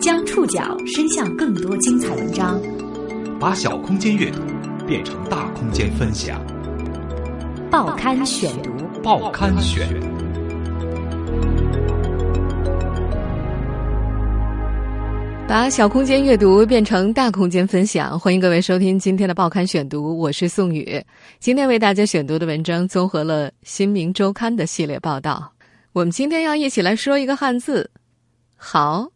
将触角伸向更多精彩文章，把小空间阅读变成大空间分享。报刊选读，报刊选。把小空间阅读变成大空间分享，欢迎各位收听今天的报刊选读，我是宋宇。今天为大家选读的文章综合了《新民周刊》的系列报道。我们今天要一起来说一个汉字“豪”，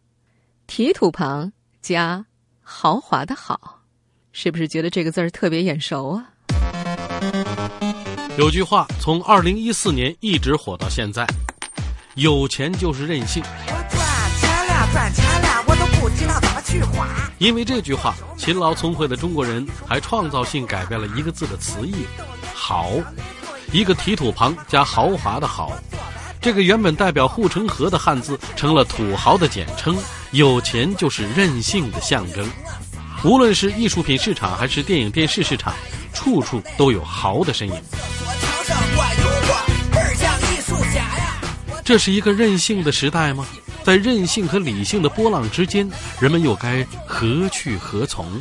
提土旁加豪华的“豪”，是不是觉得这个字儿特别眼熟啊？有句话从二零一四年一直火到现在，有钱就是任性。我赚钱了，赚钱了，我都不知道怎么去花。因为这句话，勤劳聪慧的中国人还创造性改变了一个字的词义“豪”，一个提土旁加豪华的“豪”。这个原本代表护城河的汉字，成了土豪的简称。有钱就是任性的象征。无论是艺术品市场还是电影电视市场，处处都有豪的身影。这是一个任性的时代吗？在任性和理性的波浪之间，人们又该何去何从？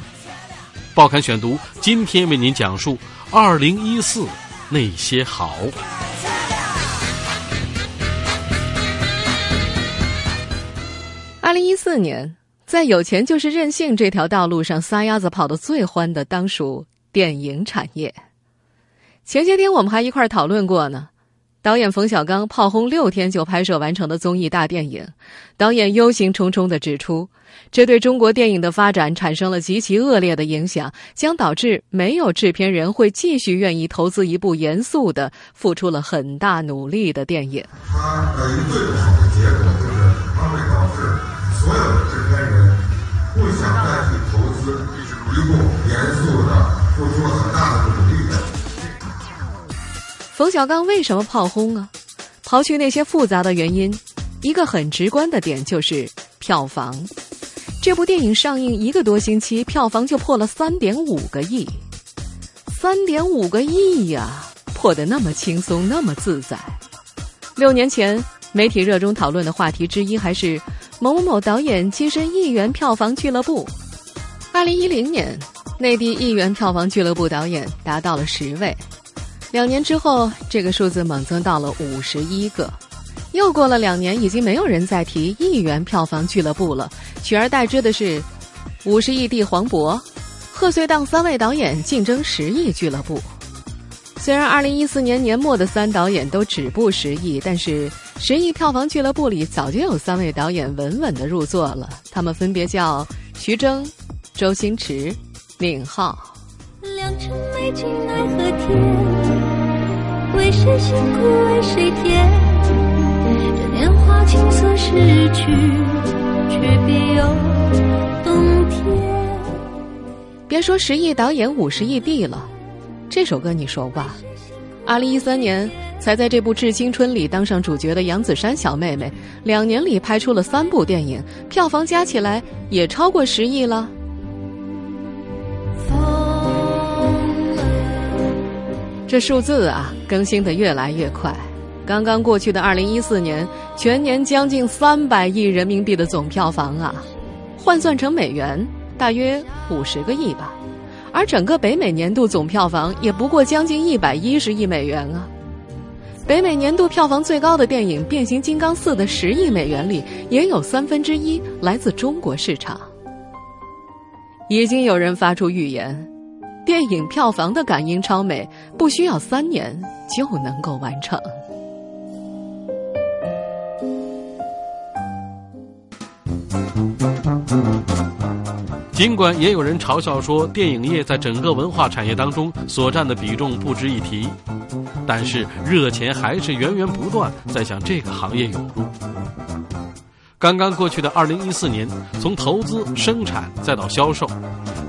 报刊选读今天为您讲述二零一四那些好。零一四年，在有钱就是任性这条道路上撒丫子跑得最欢的，当属电影产业。前些天我们还一块儿讨论过呢。导演冯小刚炮轰六天就拍摄完成的综艺大电影，导演忧心忡忡地指出，这对中国电影的发展产生了极其恶劣的影响，将导致没有制片人会继续愿意投资一部严肃的、付出了很大努力的电影。他的一个最不好的结果就是所有的制片人不想再去投资一部严肃的、付出了很大的努力的。冯小刚为什么炮轰啊？刨去那些复杂的原因，一个很直观的点就是票房。这部电影上映一个多星期，票房就破了三点五个亿。三点五个亿呀，破得那么轻松，那么自在。六年前，媒体热衷讨论的话题之一还是某某某导演跻身亿元票房俱乐部。二零一零年，内地亿元票房俱乐部导演达到了十位。两年之后，这个数字猛增到了五十一个。又过了两年，已经没有人再提亿元票房俱乐部了，取而代之的是五十亿帝黄渤、贺岁档三位导演竞争十亿俱乐部。虽然二零一四年年末的三导演都止步十亿，但是十亿票房俱乐部里早就有三位导演稳稳的入座了，他们分别叫徐峥、周星驰、宁浩。良辰美景奈何天，为谁辛苦为谁甜？这年华青涩逝去，却别有洞天。别说十亿导演五十亿地了，这首歌你熟吧。二零一三年才在这部《致青春》里当上主角的杨子姗小妹妹，两年里拍出了三部电影，票房加起来也超过十亿了。这数字啊，更新的越来越快。刚刚过去的二零一四年，全年将近三百亿人民币的总票房啊，换算成美元，大约五十个亿吧。而整个北美年度总票房也不过将近一百一十亿美元啊。北美年度票房最高的电影《变形金刚四》的十亿美元里，也有三分之一来自中国市场。已经有人发出预言。电影票房的感应超美，不需要三年就能够完成。尽管也有人嘲笑说，电影业在整个文化产业当中所占的比重不值一提，但是热钱还是源源不断在向这个行业涌入。刚刚过去的二零一四年，从投资、生产再到销售。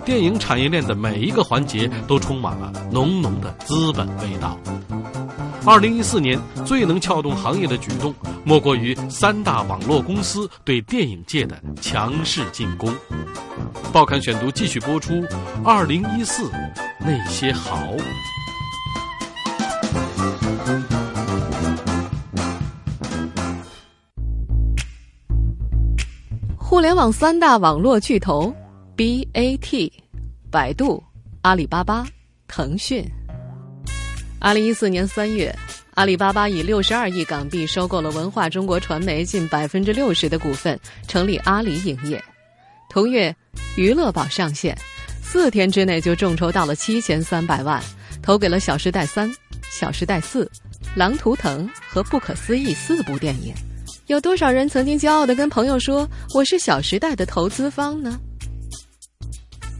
电影产业链的每一个环节都充满了浓浓的资本味道。二零一四年最能撬动行业的举动，莫过于三大网络公司对电影界的强势进攻。报刊选读继续播出。二零一四那些好。互联网三大网络巨头 BAT，百度、阿里巴巴、腾讯。二零一四年三月，阿里巴巴以六十二亿港币收购了文化中国传媒近百分之六十的股份，成立阿里影业。同月，娱乐宝上线，四天之内就众筹到了七千三百万，投给了《小时代三》《小时代四》《狼图腾》和《不可思议》四部电影。有多少人曾经骄傲的跟朋友说：“我是《小时代》的投资方呢？”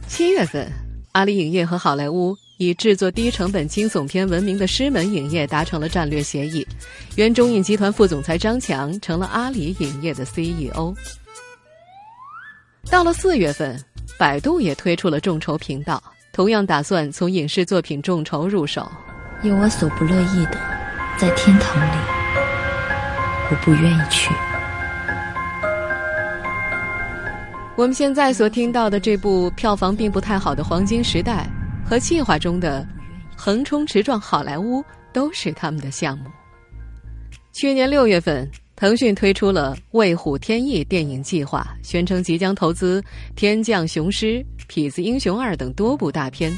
七月份，阿里影业和好莱坞以制作低成本惊悚片闻名的狮门影业达成了战略协议，原中影集团副总裁张强成了阿里影业的 CEO。到了四月份，百度也推出了众筹频道，同样打算从影视作品众筹入手。有我所不乐意的，在天堂里，我不愿意去。我们现在所听到的这部票房并不太好的《黄金时代》，和计划中的《横冲直撞好莱坞》都是他们的项目。去年六月份，腾讯推出了《卫虎天翼》电影计划，宣称即将投资《天降雄狮》《痞子英雄二》等多部大片。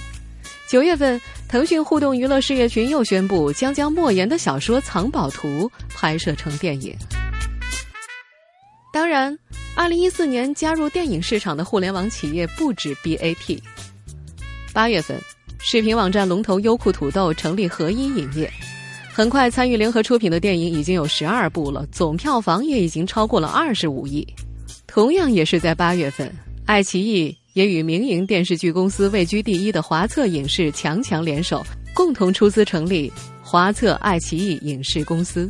九月份，腾讯互动娱乐事业群又宣布将将莫言的小说《藏宝图》拍摄成电影。当然，二零一四年加入电影市场的互联网企业不止 BAT。八月份，视频网站龙头优酷土豆成立合一影业，很快参与联合出品的电影已经有十二部了，总票房也已经超过了二十五亿。同样也是在八月份，爱奇艺也与民营电视剧公司位居第一的华策影视强强联手，共同出资成立华策爱奇艺影视公司。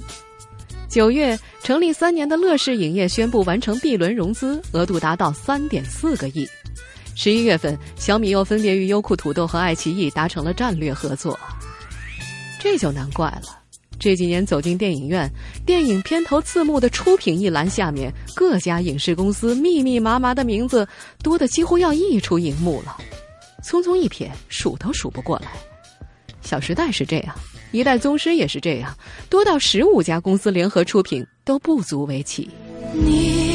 九月，成立三年的乐视影业宣布完成 B 轮融资，额度达到三点四个亿。十一月份，小米又分别与优酷土豆和爱奇艺达成了战略合作。这就难怪了，这几年走进电影院，电影片头字幕的出品一栏下面，各家影视公司密密麻麻的名字多的几乎要溢出荧幕了，匆匆一瞥，数都数不过来。《小时代》是这样。一代宗师也是这样，多到十五家公司联合出品都不足为奇。你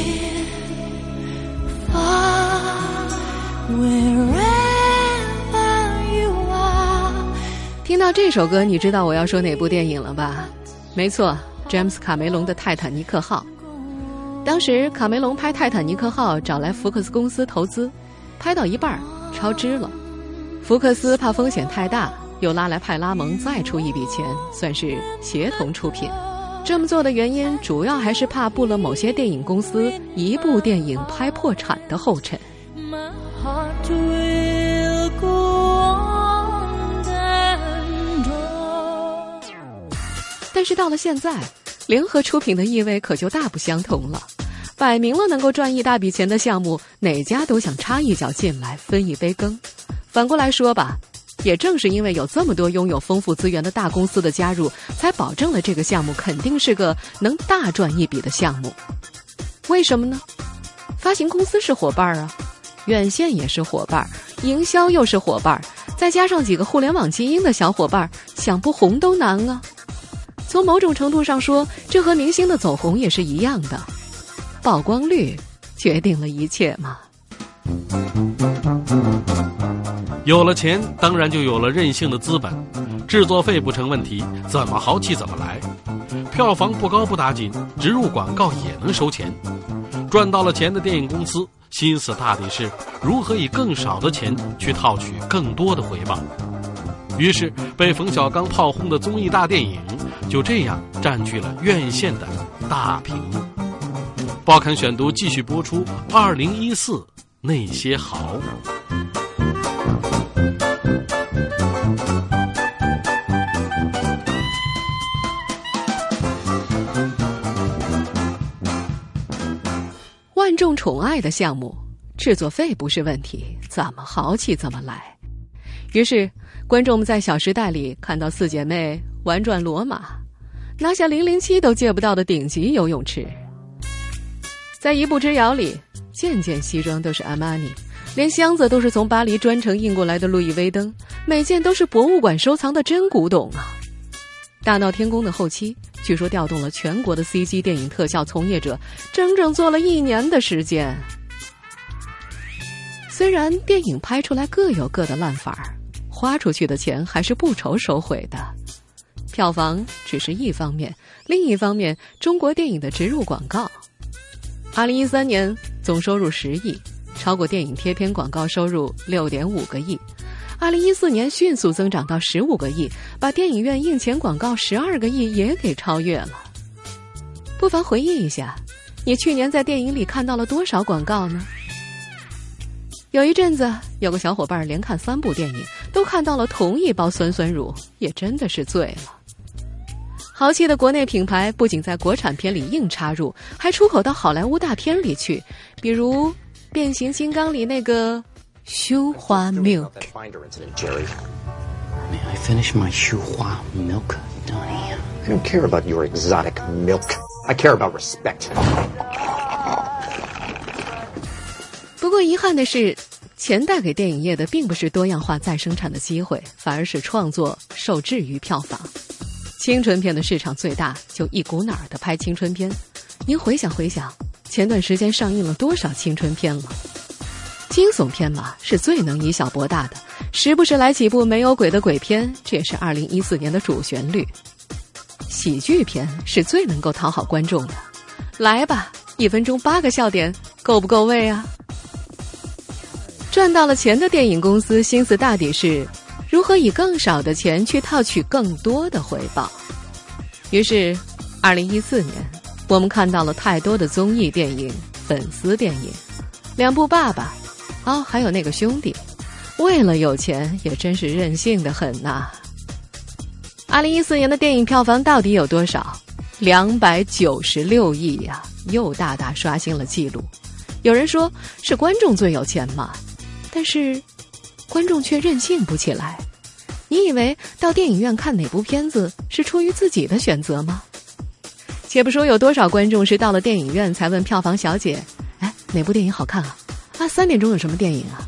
听到这首歌，你知道我要说哪部电影了吧？没错，詹姆斯·卡梅隆的《泰坦尼克号》。当时卡梅隆拍《泰坦尼克号》，找来福克斯公司投资，拍到一半超支了，福克斯怕风险太大。又拉来派拉蒙再出一笔钱，算是协同出品。这么做的原因，主要还是怕步了某些电影公司一部电影拍破产的后尘。但是到了现在，联合出品的意味可就大不相同了。摆明了能够赚一大笔钱的项目，哪家都想插一脚进来分一杯羹。反过来说吧。也正是因为有这么多拥有丰富资源的大公司的加入，才保证了这个项目肯定是个能大赚一笔的项目。为什么呢？发行公司是伙伴啊，院线也是伙伴，营销又是伙伴，再加上几个互联网精英的小伙伴，想不红都难啊。从某种程度上说，这和明星的走红也是一样的，曝光率决定了一切嘛。有了钱，当然就有了任性的资本。制作费不成问题，怎么豪气怎么来。票房不高不打紧，植入广告也能收钱。赚到了钱的电影公司，心思大抵是如何以更少的钱去套取更多的回报。于是，被冯小刚炮轰的综艺大电影，就这样占据了院线的大屏幕。报刊选读继续播出。二零一四那些好。宠爱的项目，制作费不是问题，怎么豪气怎么来。于是，观众们在《小时代》里看到四姐妹玩转罗马，拿下零零七都借不到的顶级游泳池；在《一步之遥》里，件件西装都是阿玛尼，连箱子都是从巴黎专程运过来的路易威登，每件都是博物馆收藏的真古董啊！《大闹天宫》的后期据说调动了全国的 CG 电影特效从业者，整整做了一年的时间。虽然电影拍出来各有各的烂法儿，花出去的钱还是不愁收回的。票房只是一方面，另一方面，中国电影的植入广告，二零一三年总收入十亿，超过电影贴片广告收入六点五个亿。二零一四年迅速增长到十五个亿，把电影院映前广告十二个亿也给超越了。不妨回忆一下，你去年在电影里看到了多少广告呢？有一阵子，有个小伙伴连看三部电影，都看到了同一包酸酸乳，也真的是醉了。豪气的国内品牌不仅在国产片里硬插入，还出口到好莱坞大片里去，比如《变形金刚》里那个。绣花 milk. May I finish my 绣花 milk, Donnie? I don't care about your exotic milk. I care about respect. 不过遗憾的是，钱带给电影业的并不是多样化再生产的机会，反而是创作受制于票房。青春片的市场最大，就一股脑儿的拍青春片。您回想回想，前段时间上映了多少青春片了？惊悚片嘛，是最能以小博大的，时不时来几部没有鬼的鬼片，这也是二零一四年的主旋律。喜剧片是最能够讨好观众的，来吧，一分钟八个笑点，够不够味啊？赚到了钱的电影公司心思大抵是，如何以更少的钱去套取更多的回报。于是，二零一四年，我们看到了太多的综艺电影、粉丝电影，两部《爸爸》。哦，还有那个兄弟，为了有钱也真是任性的很呐。二零一四年的电影票房到底有多少？两百九十六亿呀，又大大刷新了记录。有人说是观众最有钱嘛，但是观众却任性不起来。你以为到电影院看哪部片子是出于自己的选择吗？且不说有多少观众是到了电影院才问票房小姐：“哎，哪部电影好看啊？”那，三点钟有什么电影啊？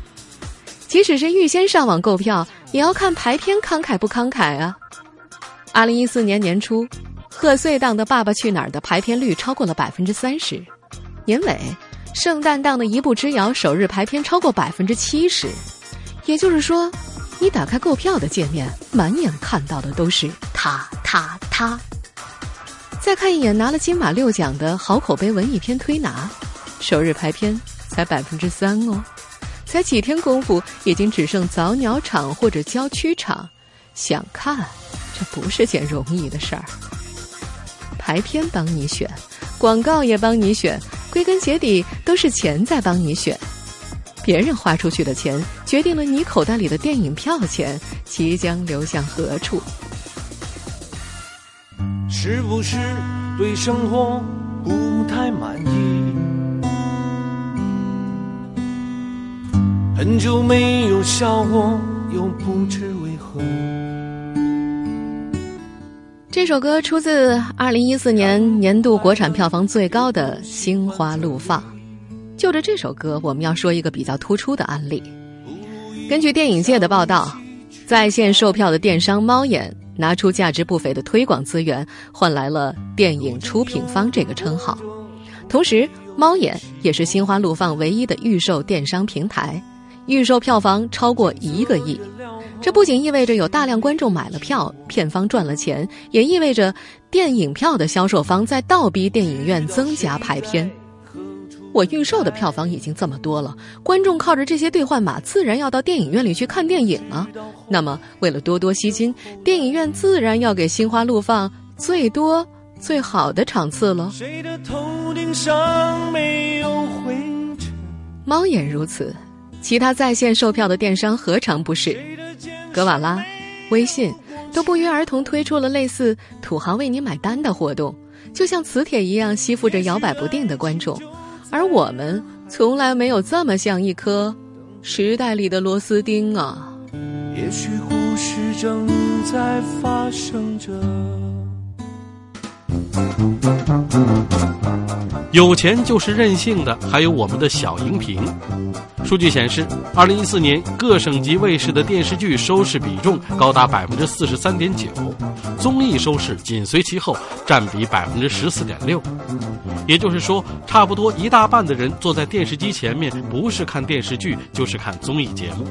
即使是预先上网购票，也要看排片慷慨不慷慨啊！二零一四年年初，贺岁档的《爸爸去哪儿》的排片率超过了百分之三十，年尾圣诞档的一步之遥首日排片超过百分之七十。也就是说，你打开购票的界面，满眼看到的都是他他他。再看一眼拿了金马六奖的好口碑文艺片《推拿》，首日排片。才百分之三哦，才几天功夫，已经只剩早鸟场或者郊区场。想看，这不是件容易的事儿。排片帮你选，广告也帮你选，归根结底都是钱在帮你选。别人花出去的钱，决定了你口袋里的电影票钱即将流向何处。是不是对生活不太满意？很久没有笑过，又不知为何。这首歌出自二零一四年年度国产票房最高的《心花怒放》。就着这首歌，我们要说一个比较突出的案例。根据电影界的报道，在线售票的电商猫眼拿出价值不菲的推广资源，换来了电影出品方这个称号。同时，猫眼也是《心花怒放》唯一的预售电商平台。预售票房超过一个亿，这不仅意味着有大量观众买了票，片方赚了钱，也意味着电影票的销售方在倒逼电影院增加排片。我预售的票房已经这么多了，观众靠着这些兑换码，自然要到电影院里去看电影啊。那么，为了多多吸金，电影院自然要给《心花怒放》最多最好的场次了。猫眼如此。其他在线售票的电商何尝不是？格瓦拉、微信都不约而同推出了类似“土豪为你买单”的活动，就像磁铁一样吸附着摇摆不定的观众。而我们从来没有这么像一颗时代里的螺丝钉啊！也许故事正在发生着。有钱就是任性的，还有我们的小荧屏。数据显示，二零一四年各省级卫视的电视剧收视比重高达百分之四十三点九，综艺收视紧随其后，占比百分之十四点六。也就是说，差不多一大半的人坐在电视机前面，不是看电视剧，就是看综艺节目。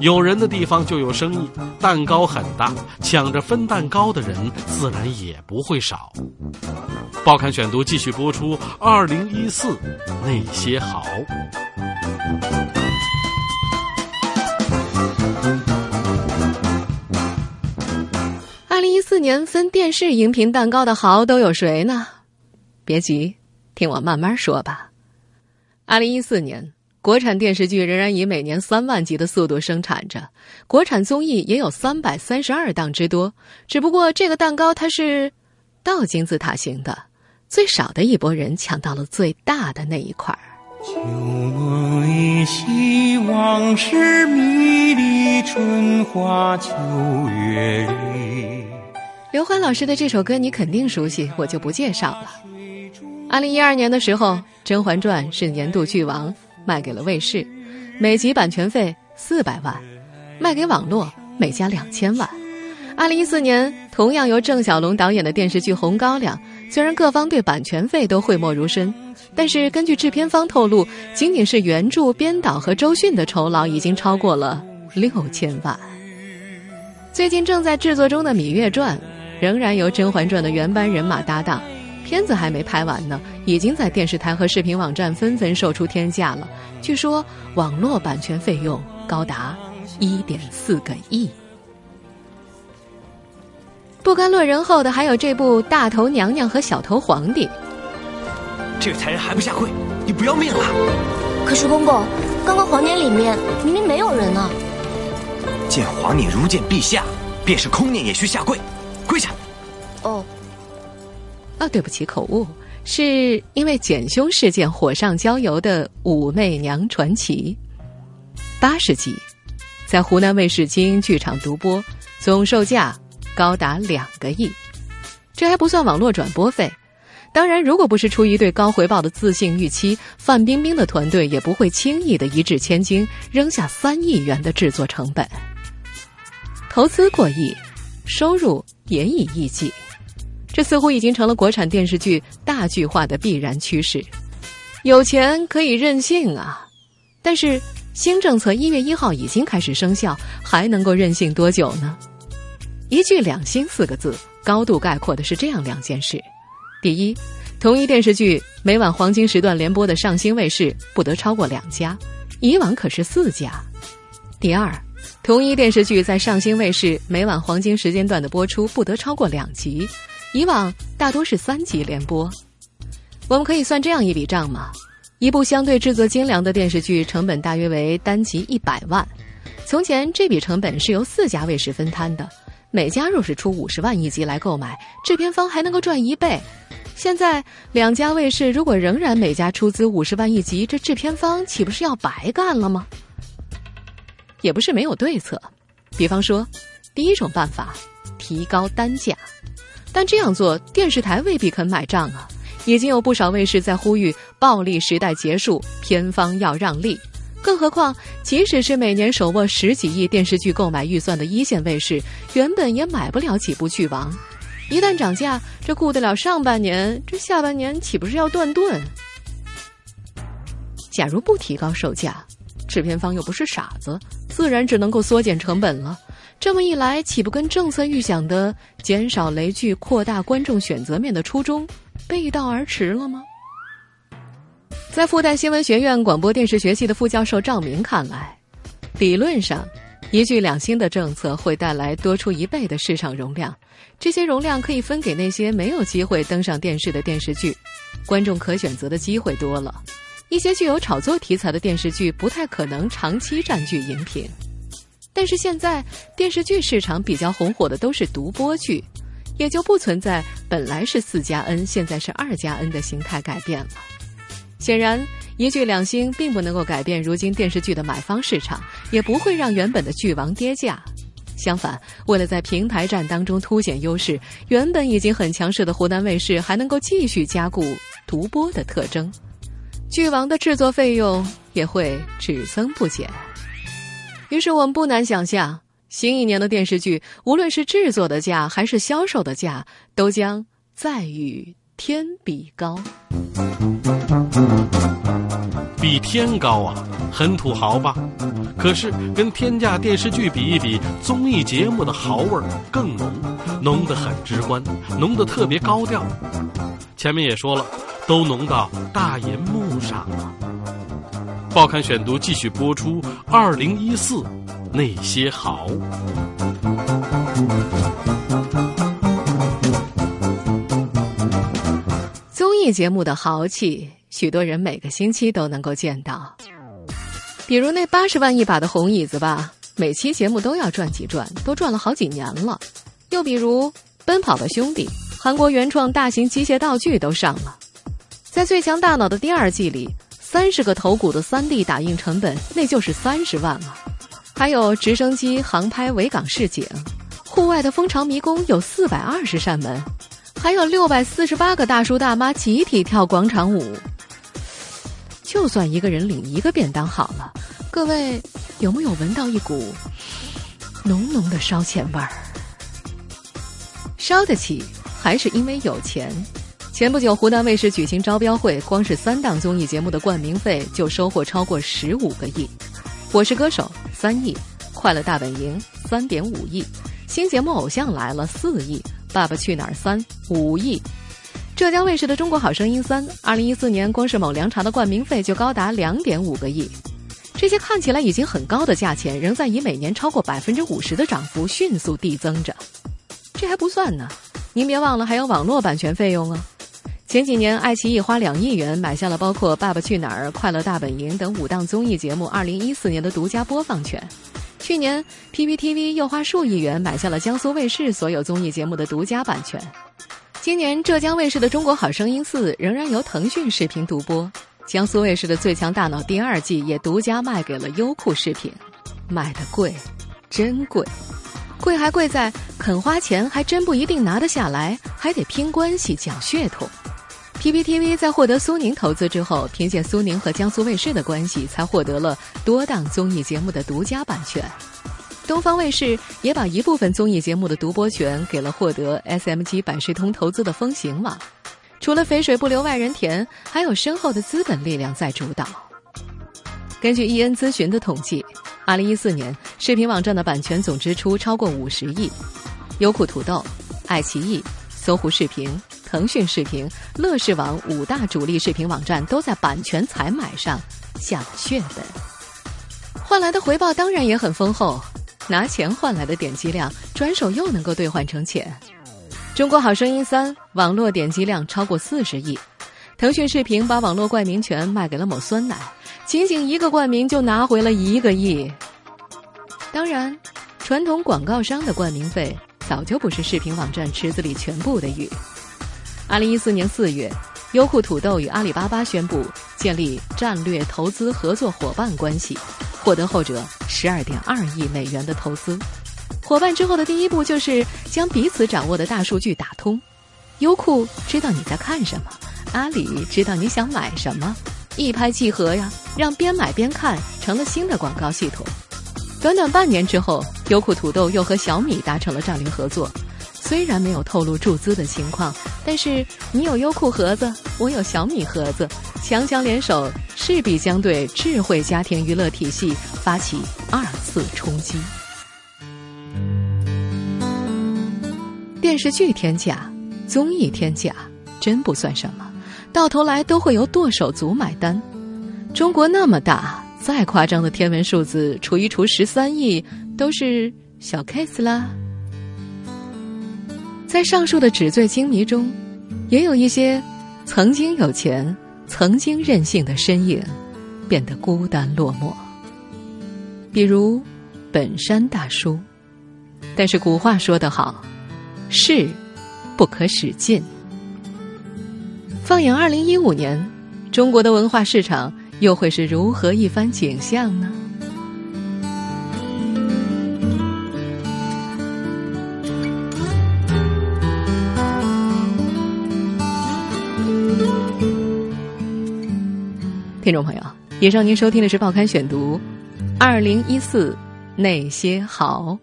有人的地方就有生意，蛋糕很大，抢着分蛋糕的人自然也不会少。报刊选读继续播出。二零一四，那些好。二零一四年分电视荧屏蛋糕的好都有谁呢？别急，听我慢慢说吧。二零一四年，国产电视剧仍然以每年三万集的速度生产着，国产综艺也有三百三十二档之多。只不过这个蛋糕它是倒金字塔形的。最少的一拨人抢到了最大的那一块儿。旧梦依稀，往事迷离，春花秋月里。刘欢老师的这首歌你肯定熟悉，我就不介绍了。二零一二年的时候，《甄嬛传》是年度剧王，卖给了卫视，每集版权费四百万；卖给网络，每家两千万。二零一四年，同样由郑晓龙导演的电视剧《红高粱》。虽然各方对版权费都讳莫如深，但是根据制片方透露，仅仅是原著、编导和周迅的酬劳已经超过了六千万。最近正在制作中的《芈月传》，仍然由《甄嬛传》的原班人马搭档，片子还没拍完呢，已经在电视台和视频网站纷纷售出天价了。据说网络版权费用高达一点四个亿。不甘落人后的还有这部《大头娘娘和小头皇帝》。这个才人还不下跪，你不要命了？可是公公，刚刚皇殿里面明明没有人呢。见皇帝如见陛下，便是空念也需下跪，跪下。哦。啊，对不起，口误，是因为检凶事件火上浇油的《武媚娘传奇》，八十集，在湖南卫视精英剧场独播，总售价。高达两个亿，这还不算网络转播费。当然，如果不是出于对高回报的自信预期，范冰冰的团队也不会轻易的一掷千金，扔下三亿元的制作成本。投资过亿，收入也以亿计，这似乎已经成了国产电视剧大剧化的必然趋势。有钱可以任性啊，但是新政策一月一号已经开始生效，还能够任性多久呢？一句“两星”四个字，高度概括的是这样两件事：第一，同一电视剧每晚黄金时段联播的上星卫视不得超过两家，以往可是四家；第二，同一电视剧在上星卫视每晚黄金时间段的播出不得超过两集，以往大多是三集连播。我们可以算这样一笔账吗？一部相对制作精良的电视剧成本大约为单集一百万，从前这笔成本是由四家卫视分摊的。每家若是出五十万一集来购买，制片方还能够赚一倍。现在两家卫视如果仍然每家出资五十万一集，这制片方岂不是要白干了吗？也不是没有对策，比方说，第一种办法，提高单价，但这样做电视台未必肯买账啊。已经有不少卫视在呼吁暴力时代结束，片方要让利。更何况，即使是每年手握十几亿电视剧购买预算的一线卫视，原本也买不了几部剧王。一旦涨价，这顾得了上半年，这下半年岂不是要断顿？假如不提高售价，制片方又不是傻子，自然只能够缩减成本了。这么一来，岂不跟政策预想的减少雷剧、扩大观众选择面的初衷背道而驰了吗？在复旦新闻学院广播电视学系的副教授赵明看来，理论上，一剧两星的政策会带来多出一倍的市场容量，这些容量可以分给那些没有机会登上电视的电视剧，观众可选择的机会多了。一些具有炒作题材的电视剧不太可能长期占据荧屏，但是现在电视剧市场比较红火的都是独播剧，也就不存在本来是四加 N，现在是二加 N 的形态改变了。显然，一剧两星并不能够改变如今电视剧的买方市场，也不会让原本的剧王跌价。相反，为了在平台战当中凸显优势，原本已经很强势的湖南卫视还能够继续加固独播的特征，剧王的制作费用也会只增不减。于是我们不难想象，新一年的电视剧，无论是制作的价还是销售的价，都将再与天比高。比天高啊，很土豪吧？可是跟天价电视剧比一比，综艺节目的豪味儿更浓，浓得很直观，浓得特别高调。前面也说了，都浓到大银幕上了。报刊选读继续播出，二零一四那些豪。艺节目的豪气。许多人每个星期都能够见到，比如那八十万一把的红椅子吧，每期节目都要转几转，都转了好几年了。又比如《奔跑吧兄弟》，韩国原创大型机械道具都上了。在《最强大脑》的第二季里，三十个头骨的三 D 打印成本那就是三十万啊！还有直升机航拍维港市井，户外的蜂巢迷宫有四百二十扇门，还有六百四十八个大叔大妈集体跳广场舞。就算一个人领一个便当好了，各位有没有闻到一股浓浓的烧钱味儿？烧得起还是因为有钱？前不久湖南卫视举行招标会，光是三档综艺节目的冠名费就收获超过十五个亿，《我是歌手》三亿，《快乐大本营》三点五亿，新节目《偶像来了》四亿，《爸爸去哪儿三》五亿。浙江卫视的《中国好声音三》，二零一四年光是某凉茶的冠名费就高达两点五个亿。这些看起来已经很高的价钱，仍在以每年超过百分之五十的涨幅迅速递增着。这还不算呢，您别忘了还有网络版权费用啊。前几年，爱奇艺花两亿元买下了包括《爸爸去哪儿》《快乐大本营》等五档综艺节目二零一四年的独家播放权。去年，PPTV 又花数亿元买下了江苏卫视所有综艺节目的独家版权。今年浙江卫视的《中国好声音四》仍然由腾讯视频独播，江苏卫视的《最强大脑》第二季也独家卖给了优酷视频，卖的贵，真贵，贵还贵在肯花钱还真不一定拿得下来，还得拼关系讲血统。PPTV 在获得苏宁投资之后，凭借苏宁和江苏卫视的关系，才获得了多档综艺节目的独家版权。东方卫视也把一部分综艺节目的独播权给了获得 SMG 百视通投资的风行网。除了肥水不流外人田，还有深厚的资本力量在主导。根据 EN 咨询的统计，二零一四年视频网站的版权总支出超过五十亿。优酷、土豆、爱奇艺、搜狐视频、腾讯视频、乐视网五大主力视频网站都在版权采买上下了血本，换来的回报当然也很丰厚。拿钱换来的点击量，转手又能够兑换成钱。中国好声音三网络点击量超过四十亿，腾讯视频把网络冠名权卖给了某酸奶，仅仅一个冠名就拿回了一个亿。当然，传统广告商的冠名费早就不是视频网站池子里全部的鱼。二零一四年四月，优酷土豆与阿里巴巴宣布建立战略投资合作伙伴关系。获得后者十二点二亿美元的投资，伙伴之后的第一步就是将彼此掌握的大数据打通。优酷知道你在看什么，阿里知道你想买什么，一拍即合呀，让边买边看成了新的广告系统。短短半年之后，优酷土豆又和小米达成了战略合作。虽然没有透露注资的情况，但是你有优酷盒子，我有小米盒子，强强联手，势必将对智慧家庭娱乐体系发起二次冲击。电视剧天价，综艺天价，真不算什么，到头来都会由剁手族买单。中国那么大，再夸张的天文数字除一除十三亿，都是小 case 啦。在上述的纸醉金迷中，也有一些曾经有钱、曾经任性的身影，变得孤单落寞。比如本山大叔。但是古话说得好，势不可使尽。放眼二零一五年，中国的文化市场又会是如何一番景象呢？听众朋友，以上您收听的是《报刊选读》，二零一四那些好，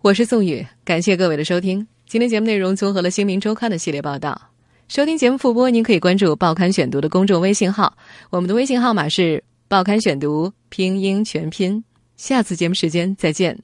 我是宋宇，感谢各位的收听。今天节目内容综合了《新民周刊》的系列报道。收听节目复播，您可以关注《报刊选读》的公众微信号，我们的微信号码是《报刊选读》拼音全拼。下次节目时间再见。